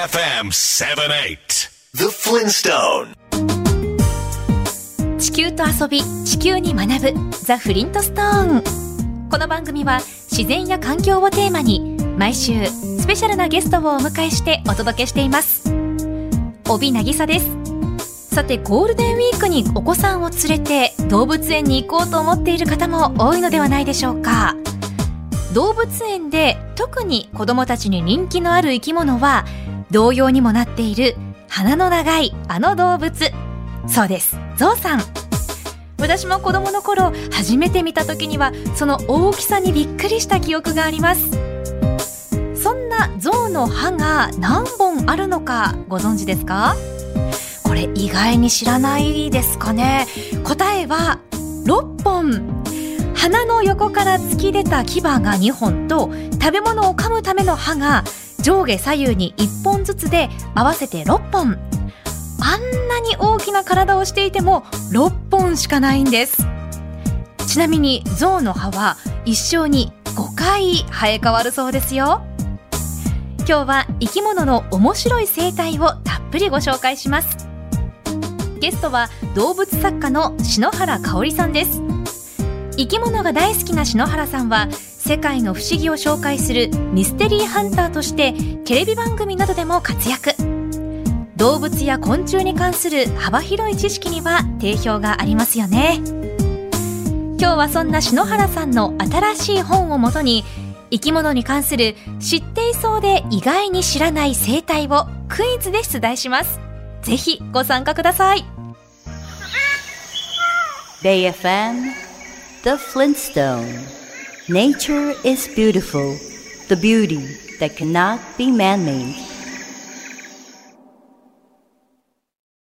AFM 78 The Flintstone 地球と遊び地球に学ぶザ・フリントストーン。この番組は自然や環境をテーマに毎週スペシャルなゲストをお迎えしてお届けしています。帯渚です。さてゴールデンウィークにお子さんを連れて動物園に行こうと思っている方も多いのではないでしょうか動物園で特に子供たちに人気のある生き物は同様にもなっている鼻の長いあの動物。そうです。ゾウさん。私も子供の頃初めて見た時にはその大きさにびっくりした記憶があります。そんなゾウの歯が何本あるのかご存知ですか？これ意外に知らないですかね。答えは6本。鼻の横から突き出た牙が2本と食べ物を噛むための歯が上下左右に1本ずつで合わせて6本。あんなに大きな体をしていても6本しかないんです。ちなみに象の歯は一生に5回生え変わるそうですよ。今日は生き物の面白い生態をたっぷりご紹介します。ゲストは動物作家の篠原香織さんです。生き物が大好きな篠原さんは世界の不思議を紹介するミステリーハンターとしてテレビ番組などでも活躍。動物や昆虫に関する幅広い知識には定評がありますよね。今日はそんな篠原さんの新しい本をもとに生き物に関する知っていそうで意外に知らない生態をクイズで出題します。ぜひご参加ください。BayFM The Flintstone Nature is beautiful The beauty that cannot be man-made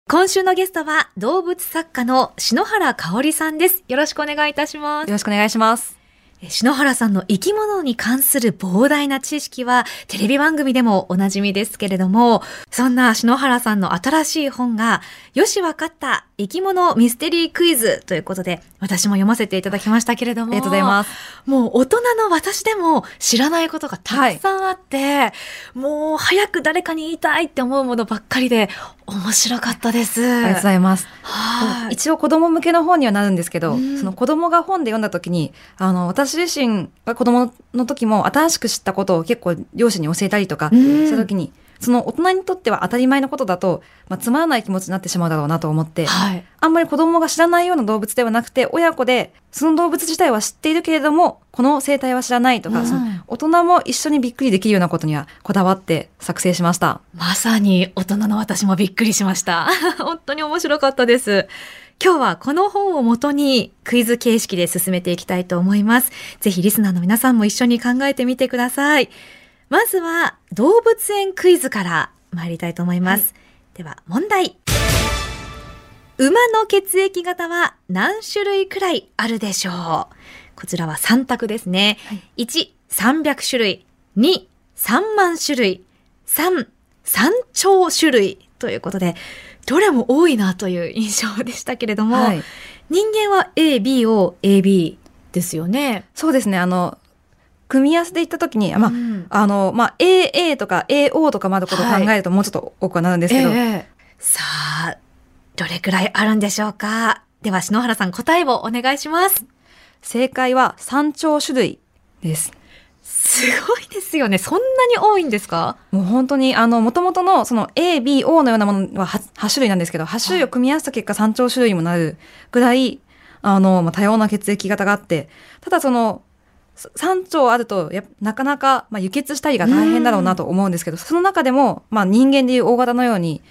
今週のゲストは動物作家の篠原香織さんです。よろしくお願いいたしますよ。ろしくお願いします。え篠原さんの生き物に関する膨大な知識はテレビ番組でもおなじみですけれども、そんな篠原さんの新しい本が、よしわかった生き物ミステリークイズということで、私も読ませていただきましたけれども。ありがとうございます。もう大人の私でも知らないことがたくさんあって、もう早く誰かに言いたいって思うものばっかりで面白かったです。ありがとうございます。はい。一応子供向けの本にはなるんですけど、うんその子供が本で読んだ時に、あの、私自身が子供の時も新しく知ったことを結構両親に教えたりとかうんした時に、その大人にとっては当たり前のことだと、まあ、つまらない気持ちになってしまうだろうなと思って、はい。あんまり子供が知らないような動物ではなくて、親子で、その動物自体は知っているけれども、この生態は知らないとか、うんその大人も一緒にびっくりできるようなことにはこだわって作成しました。まさに大人の私もびっくりしました。本当に面白かったです。今日はこの本をもとにクイズ形式で進めていきたいと思います。ぜひリスナーの皆さんも一緒に考えてみてください。まずは動物園クイズから参りたいと思います。では問題。馬の血液型は何種類くらいあるでしょう？こちらは3択ですね。1、300種類。2、3万種類。3、3兆種類。ということで、どれも多いなという印象でしたけれども、はい。人間は A、B を AB ですよね。そうですね。あの、組み合わせで言った時に、まあ、うん。あの、まあ、AA とか AO とかまでことを考えるともうちょっと多くはなるんですけど、ええさあ、どれくらいあるんでしょうか？では、篠原さん答えをお願いします。正解は3兆種類です。すごいですよね。そんなに多いんですか？もう本当に、あの、元々のその A、B、O のようなものは 8, 8種類なんですけど、8種類を組み合わせた結果3兆種類にもなるぐらい、あの、まあ、多様な血液型があって、ただその、3兆あるとやなかなか、まあ、輸血したりが大変だろうなと思うんですけど、その中でも、まあ、人間でいう大型のように、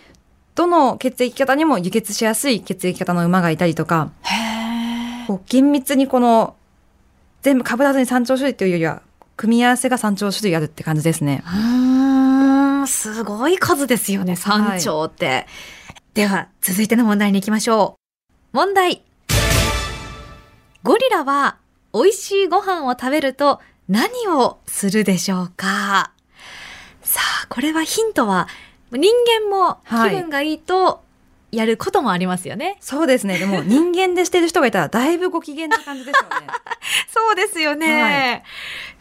どの血液型にも輸血しやすい血液型の馬がいたりとか、へこう厳密にこの、全部被らずに3兆種類というよりは、組み合わせが3兆種類あるって感じですね。うーん、すごい数ですよね、3兆って。では、続いての問題に行きましょう。問題。ゴリラは美味しいご飯を食べると何をするでしょうか？さあ、これはヒントは、人間も気分がいいとやることもありますよね。そうですね。でも人間でしてる人がいたらだいぶご機嫌な感じですよね。そうですよね。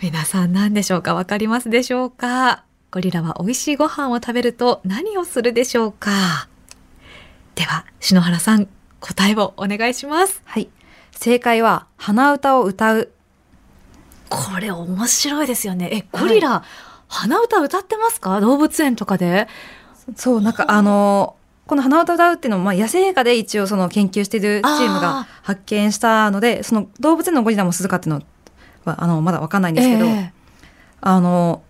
皆さん何でしょうか？わかりますでしょうか？ゴリラは美味しいご飯を食べると何をするでしょうか？では、篠原さん、答えをお願いします。はい。正解は、鼻歌を歌う。これ面白いですよね。え、ゴリラ、鼻歌歌ってますか？動物園とかで？そう、なんかあのこの鼻歌を歌うっていうのも、まあ、野生下で一応その研究しているチームあが発見したので、その動物園のゴリラも鈴鹿っていうのは、あの、まだわかんないんですけど、えあの、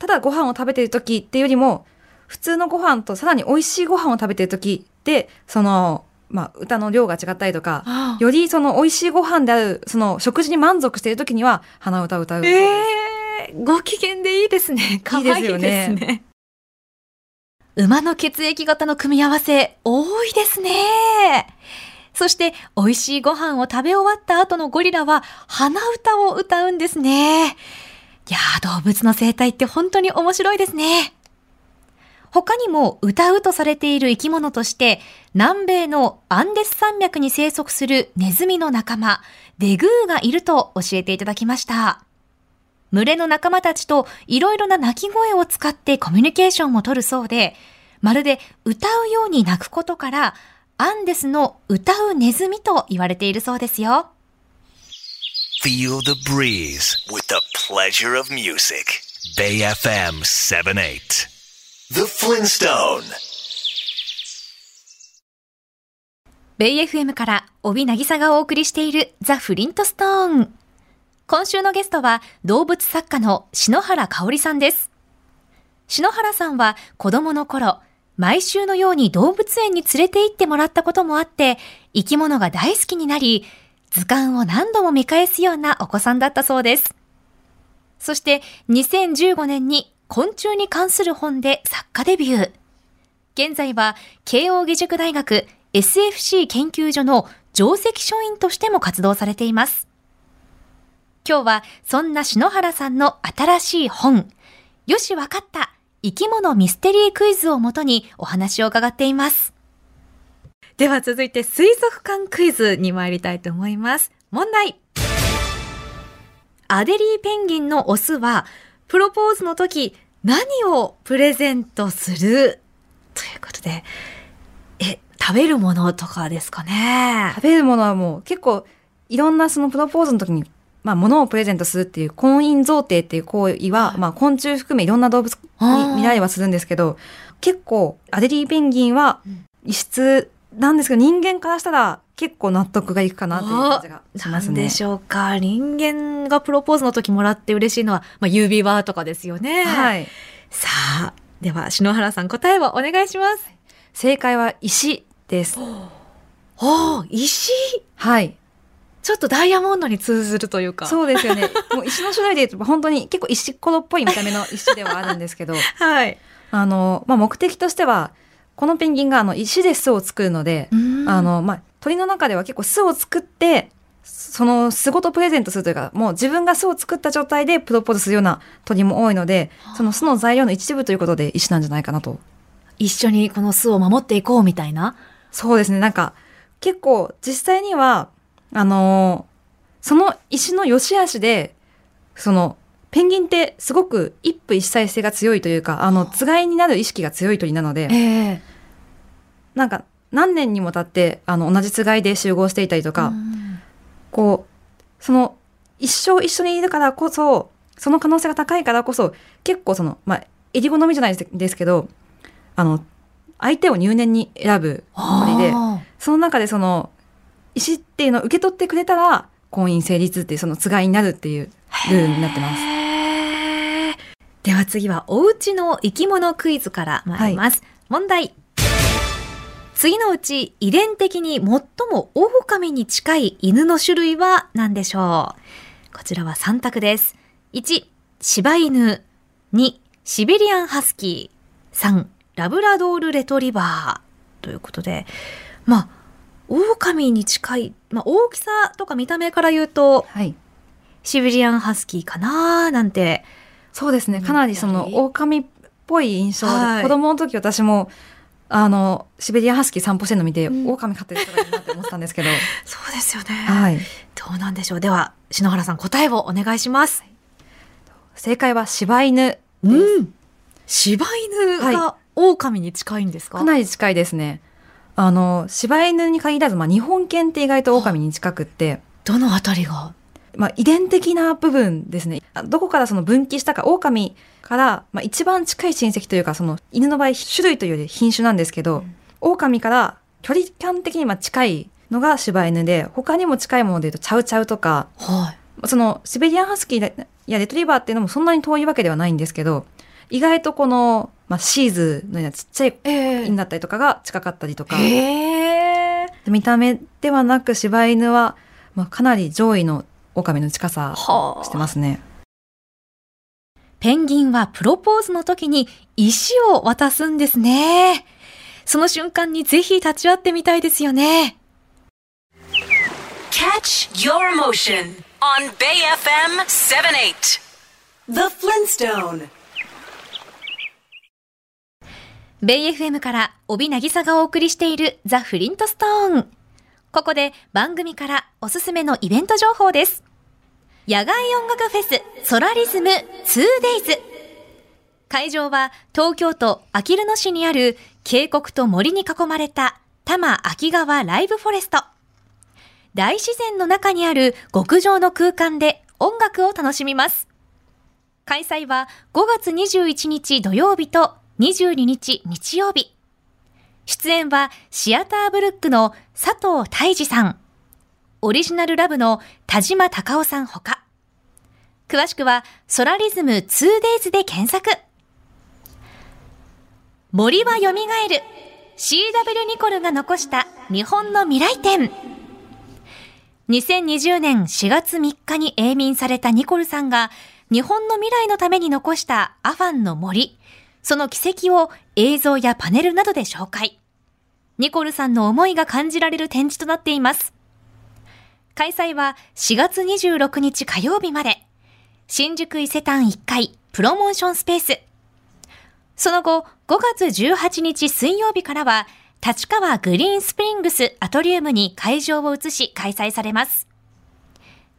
ただご飯を食べてる時っていうよりも、普通のご飯とさらに美味しいご飯を食べてる時で、その、まあ、歌の量が違ったりとか、あよりその美味しいご飯である、その食事に満足している時には、鼻歌を歌うそう。えーご機嫌でいいですね。可愛いですね。いいですよね馬の血液型の組み合わせ、多いですね。そして、美味しいご飯を食べ終わった後のゴリラは、鼻歌を歌うんですね。いやー、動物の生態って本当に面白いですね。他にも歌うとされている生き物として、南米のアンデス山脈に生息するネズミの仲間、デグーがいると教えていただきました。群れの仲間たちといろいろな鳴き声を使ってコミュニケーションを取るそうで、まるで歌うように鳴くことから、アンデスの歌うネズミと言われているそうですよ。Feel the breeze with the pleasure of music. Bay FM 78. The Flintstone. ベイ FM から帯渚がお送りしているザ・フリントストーン。今週のゲストは動物作家の篠原香織さんです。篠原さんは子供の頃、毎週のように動物園に連れて行ってもらったこともあって、生き物が大好きになり、図鑑を何度も見返すようなお子さんだったそうです。そして2015年に昆虫に関する本で作家デビュー。現在は慶応義塾大学 SFC 研究所の上席書員としても活動されています。今日はそんな篠原さんの新しい本、よしわかった生き物ミステリークイズをもとにお話を伺っています。では続いて水族館クイズに参りたいと思います。問題。アデリーペンギンのオスは、プロポーズの時、何をプレゼントする？ということで、え、食べるものとかですかね。食べるものはもう結構いろんなそのプロポーズの時に、まあ、物をプレゼントするっていう婚姻贈呈ってい。う行為は、まあ、昆虫含めいろんな動物に見られはするんですけど、結構アデリーペンギンは異質なんですけど、人間からしたら結構納得がいくかなっていう感じがしますね。でしょうか人間がプロポーズの時もらって嬉しいのは、まあ、指輪とかですよね。はい。さあ、では、篠原さん答えをお願いします。正解は石です。おー、石？はい。ちょっとダイヤモンドに通ずるというか。う。そうですよね。もう石の種類で言うと本当に結構石ころっぽい見た目の石ではあるんですけど、はい。あの、まあ、目的としては、このペンギンがあの石で巣を作るので、あの、まあ、鳥の中では結構巣を作って、その巣ごとプレゼントするというか、もう自分が巣を作った状態でプロポーズするような鳥も多いので、その巣の材料の一部ということで石なんじゃないかなと。一緒にこの巣を守っていこうみたいな？そうですね、なんか、結構実際には、あのその石の良し悪しで、その、ペンギンってすごく一夫一妻性が強いというか、あの、つがいになる意識が強い鳥なので、ええなんか何年にも経ってあの同じつがいで集合していたりとか、こうその一生一緒にいるからこそその可能性が高いからこそ結構そのまあ襟好みじゃないですけどあの相手を入念に選ぶ鳥であその中でその石っていうのを受け取ってくれたら婚姻成立っていうそのつがいになるっていうルールになってます。では次はおうちの生き物クイズから参ります。問題。次のうち遺伝的に最も狼に近い犬の種類は何でしょう?こちらは3択です。1、柴犬。2、シベリアンハスキー。3、ラブラドールレトリバー。ということで、まあ、狼に近い、まあ、大きさとか見た目から言うと、はいシベリアンハスキーかなーなんて。そうですね。かなりその狼っぽい印象で、はい子供の時私も、あの、シベリアンハスキー散歩してるの見て、うん狼飼ってる人がいるなって思ってたんですけど。そうですよね。はい。どうなんでしょう。では、篠原さん答えをお願いします。正解は柴犬うん。柴犬が狼に近いんですか、かなり近いですね。あの、柴犬に限らず、まあ、日本犬って意外と狼に近くって、どのあたりがまあ、遺伝的な部分ですね。あどこからその分岐したか、狼から、まあ、一番近い親戚というか、その犬の場合、種類というより品種なんですけど、狼から距離感的にまあ近いのが柴犬で、他にも近いもので言うと、チャウチャウとか、はい。そのシベリアンハスキーやレトリバーっていうのもそんなに遠いわけではないんですけど、意外とこの、まあ、シーズのようなちっちゃいえ犬だったりとかが近かったりとか、へえ。見た目ではなく柴犬は、まあ、かなり上位の狼の近さはしてますね。ペンギンはプロポーズの時に石を渡すんですね。その瞬間にぜひ立ち会ってみたいですよね。Catch your emotion on Bay FM 78. The Flintstone. ベイ FM から帯渚がお送りしているザ・フリントストーン。ここで番組からおすすめのイベント情報です。野外音楽フェスソラリズム 2days。会場は東京都あきる野市にある渓谷と森に囲まれた多摩秋川ライブフォレスト。大自然の中にある極上の空間で音楽を楽しみます。開催は5月21日土曜日と22日日曜日。出演はシアターブルックの佐藤泰治さん。オリジナルラブの田島隆夫さんほか。詳しくはソラリズム 2days で検索。森は蘇る CW ニコルが残した日本の未来展。2020年4月3日に永眠されたニコルさんが日本の未来のために残したアファンの森、その奇跡を映像やパネルなどで紹介。ニコルさんの思いが感じられる展示となっています。開催は4月26日火曜日まで。新宿伊勢丹1階プロモーションスペース。その後、5月18日水曜日からは、立川グリーンスプリングスアトリウムに会場を移し開催されます。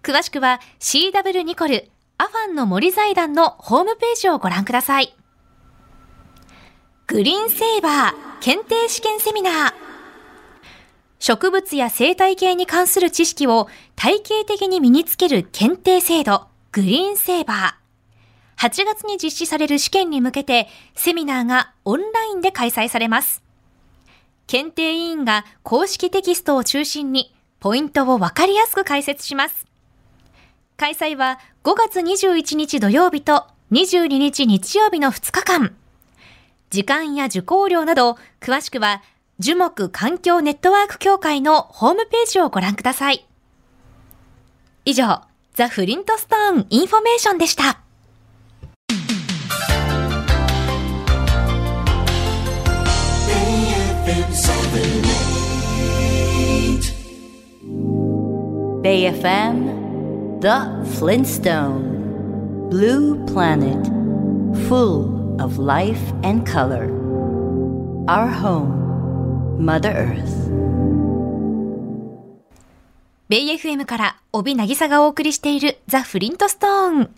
詳しくは CW ニコルアファンの森財団のホームページをご覧ください。グリーンセーバー検定試験セミナー。植物や生態系に関する知識を体系的に身につける検定制度、グリーンセーバー。8月に実施される試験に向けて、セミナーがオンラインで開催されます。検定委員が公式テキストを中心に、ポイントをわかりやすく解説します。開催は5月21日土曜日と22日日曜日の2日間。時間や受講料など、詳しくは樹木環境ネットワーク協会のホームページをご覧ください。以上、ザ・フリントストーンインフォメーションでした。Bay FM, The Flintstone, Blue Planet, full of life and color. Our home, Mother Earth. ベイ FM から帯渚がお送りしているザ・フリントストーン。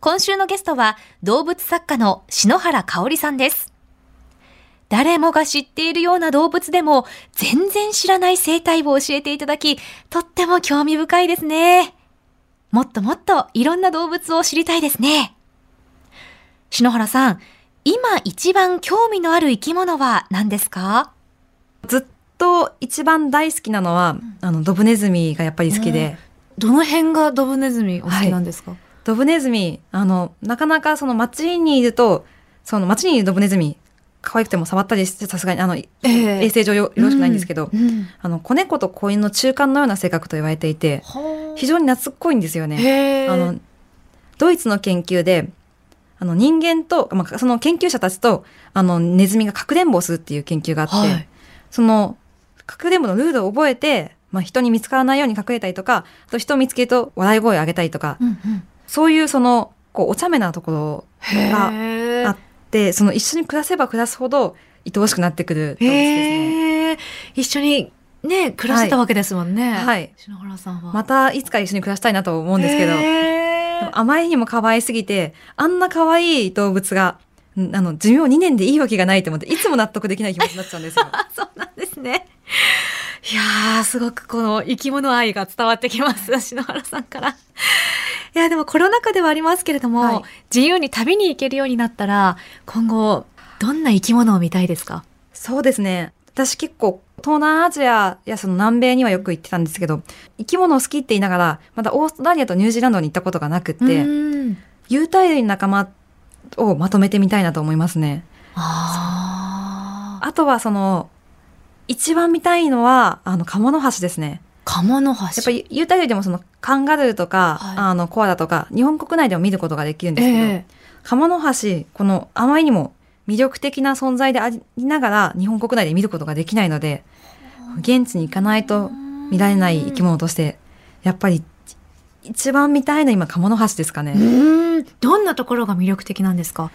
今週のゲストは動物作家の篠原香織さんです。誰もが知っているような動物でも全然知らない生態を教えていただき、とっても興味深いですね。もっともっといろんな動物を知りたいですね。篠原さん、今一番興味のある生き物は何ですか？ずっと一番大好きなのは、あの、ドブネズミがやっぱり好きで、どの辺がドブネズミお好きなんですか、ドブネズミ、あの、なかなかその街にいると、その街にいるドブネズミ、可愛くても触ったりしてさすがに、あの、ええ。衛生上よよろしくないんですけど、うんあの、子猫と子犬の中間のような性格と言われていて、非常に懐っこいんですよね。へあの、ドイツの研究で、あの人間と、まあ、その研究者たちと、あの、ネズミがかくれんぼをするっていう研究があって、はいその、かくれんぼのルールを覚えて、まあ、人に見つからないように隠れたりとか、あと人を見つけると笑い声を上げたりとか、うんうんそういうその、こう、お茶目なところがへあって、その一緒に暮らせば暮らすほど、愛おしくなってくる動物ですね。一緒にね暮らしてたわけですもんね。はい。篠原さんは。またいつか一緒に暮らしたいなと思うんですけど、へあまりにも可愛すぎて、あんな可愛い動物が、んあの、寿命2年でいいわけがないと思って、いつも納得できない気持ちになっちゃうんですよ。あ そうですね。いやー、すごくこの生き物愛が伝わってきます、篠原さんから。いや、でもコロナ禍ではありますけれども、はい自由に旅に行けるようになったら、今後、どんな生き物を見たいですか？そうですね。私結構、東南アジアやその南米にはよく行ってたんですけど、生き物を好きって言いながら、まだオーストラリアとニュージーランドに行ったことがなくって、うん有袋類の仲間をまとめてみたいなと思いますね。あとはその、一番見たいのは、あの、カモノハシですね。カモノハシ。やっぱり、有袋類でもその、カンガルーとか、はいあの、コアラとか、日本国内でも見ることができるんですけど、ええカモノハシ、この、あまりにも魅力的な存在でありながら、日本国内で見ることができないので、現地に行かないと見られない生き物として、やっぱり、一番見たいのは今、カモノハシですかね。うんどんなところが魅力的なんですか？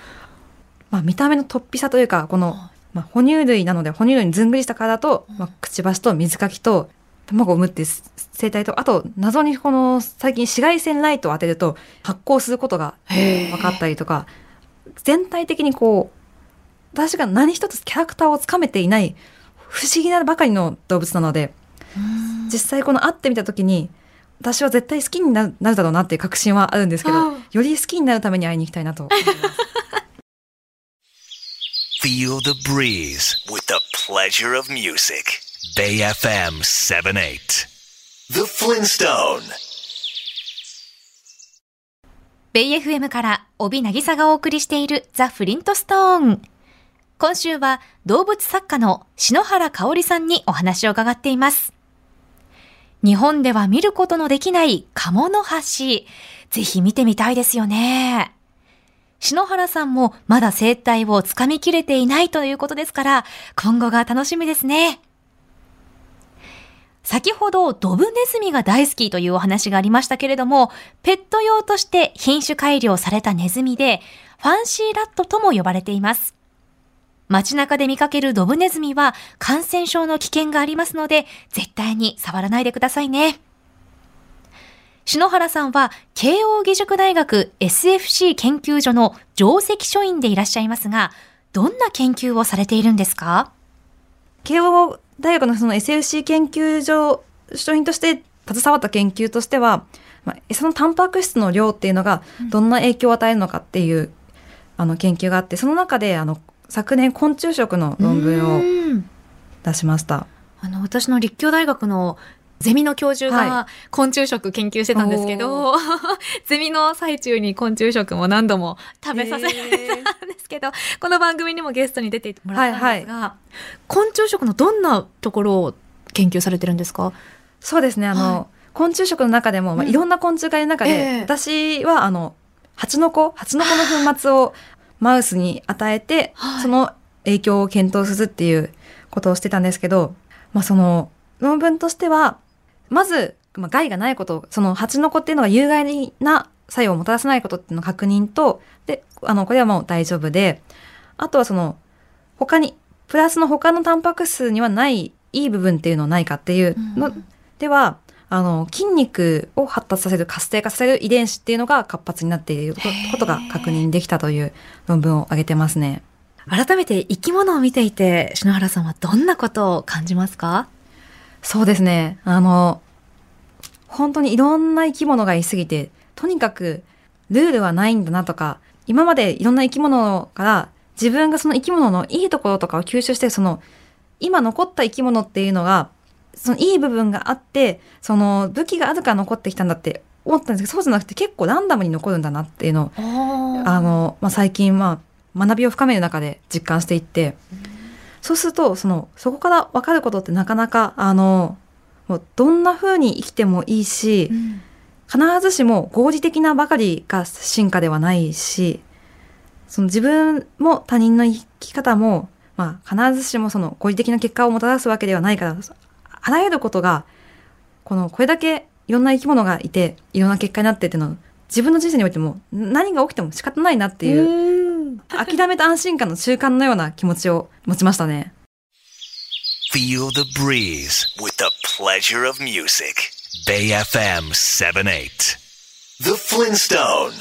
まあ、見た目の突飛さというか、この、まあ、哺乳類なので、哺乳類にずんぐりした体と、まあ、くちばしと水かきと、卵を産むっていう生態と、あと、謎にこの、最近紫外線ライトを当てると発光することが分かったりとか、全体的にこう、私が何一つキャラクターをつかめていない、不思議なばかりの動物なので、実際この会ってみた時に、私は絶対好きになるなるだろうなっていう確信はあるんですけどうん、より好きになるために会いに行きたいなと思います。Feel the breeze with the pleasure of music. Bay FM 78. The Flintstone. ベイ FM から帯渚がお送りしているザ・フリントストーン。今週は動物作家の篠原香織さんにお話を伺っています。日本では見ることのできないカモノハシ。ぜひ見てみたいですよね。篠原さんもまだ生態をつかみきれていないということですから、今後が楽しみですね。先ほどドブネズミが大好きというお話がありましたけれども、ペット用として品種改良されたネズミで、ファンシーラットとも呼ばれています。街中で見かけるドブネズミは感染症の危険がありますので、絶対に触らないでくださいね。篠原さんは慶応義塾大学 SFC 研究所の上席所員でいらっしゃいますが、どんな研究をされているんですか？慶応大学のその SFC 研究所所員として携わった研究としては、まあ、餌のタンパク質の量っていうのがどんな影響を与えるのかっていう、あの研究があってその中であの昨年昆虫食の論文をうん。出しました。あの、私の立教大学のゼミの教授はが昆虫食研究してたんですけど、ゼミの最中に昆虫食も何度も食べさせられたんですけど、この番組にもゲストに出てもらったんですが、昆虫食のどんなところを研究されてるんですか？そうですね。あの、は昆虫食の中でも、まあ、うん。いろんな昆虫がいる中で、ええ。私はあの蜂の子蜂の子の粉末をマウスに与えて、はい。その影響を検討するっていうことをしてたんですけど、まあ、その論文としてはまず、まあ、害がないことその蜂の子っていうのが有害な作用をもたらさないことっていうのを確認とであのこれはもう大丈夫であとはその他にプラスの他のタンパク質にはないいい部分っていうのはないかっていうの、ではあの筋肉を発達させる活性化させる遺伝子っていうのが活発になっていることことが確認できたという論文を挙げてますね。改めて生き物を見ていて、篠原さんはどんなことを感じますか？そうですね。あの、本当にいろんな生き物がいすぎて、とにかくルールはないんだなとか、今までいろんな生き物から自分がその生き物のいいところとかを吸収して、その今残った生き物っていうのが、そのいい部分があって、その武器があるから残ってきたんだって思ったんですけど、そうじゃなくて結構ランダムに残るんだなっていうのをあの、まあ、最近、まあ、学びを深める中で実感していって、そうすると、その、そこから分かることってなかなか、あの、もうどんな風に生きてもいいし、必ずしも合理的なばかりが進化ではないし、その自分も他人の生き方も、まあ、必ずしもその合理的な結果をもたらすわけではないから、あらゆることが、この、これだけいろんな生き物がいて、いろんな結果になってっていうのを、自分の人生においても何が起きても仕方ないなっていう、諦めた安心感の習慣のような気持ちを持ちましたね。Feel the breeze with the pleasure of music. Bay FM 78. The Flintstone..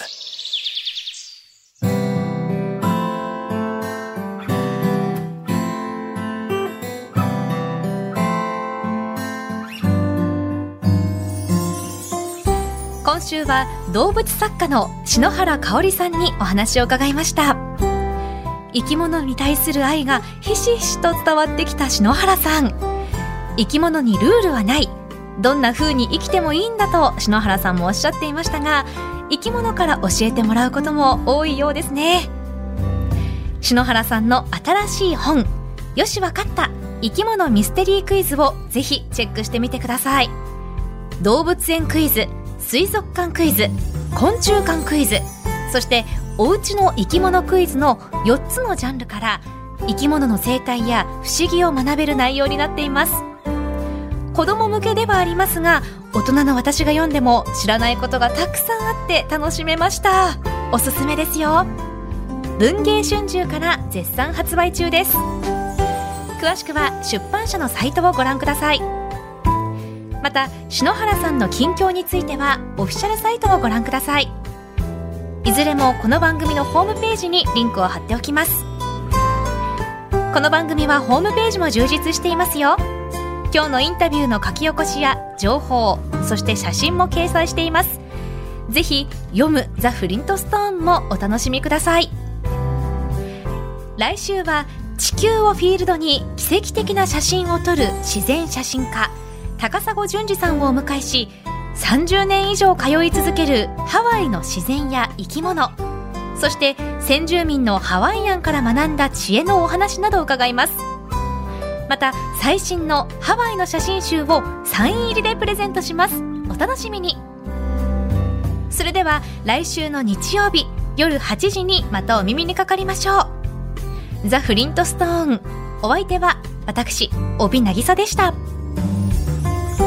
今週は動物作家の篠原香織さんにお話を伺いました。生き物に対する愛がひしひしと伝わってきた篠原さん。生き物にルールはない。どんな風に生きてもいいんだと篠原さんもおっしゃっていましたが生き物から教えてもらうことも多いようですね。篠原さんの新しい本よしわかった。生き物ミステリークイズをぜひチェックしてみてください。動物園クイズ。水族館クイズ昆虫館クイズそしておうちの生き物クイズの4つのジャンルから生き物の生態や不思議を学べる内容になっています。子供向けではありますが大人の私が読んでも知らないことがたくさんあって楽しめました。おすすめですよ。文芸春秋から絶賛発売中です。詳しくは出版社のサイトをご覧ください。また篠原さんの近況についてはオフィシャルサイトをご覧ください。いずれもこの番組のホームページにリンクを貼っておきます。この番組はホームページも充実していますよ。今日のインタビューの書き起こしや情報そして写真も掲載しています。ぜひ読むザ・フリントストーンもお楽しみください。来週は地球をフィールドに奇跡的な写真を撮る自然写真家高砂淳二さんをお迎えし30年以上通い続けるハワイの自然や生き物。そして先住民のハワイアンから学んだ知恵のお話などを伺います。また最新のハワイの写真集をサイン入りでプレゼントします。お楽しみに。それでは来週の日曜日夜8時にまたお耳にかかりましょう。ザ・フリントストーン。お相手は私帯渚でした。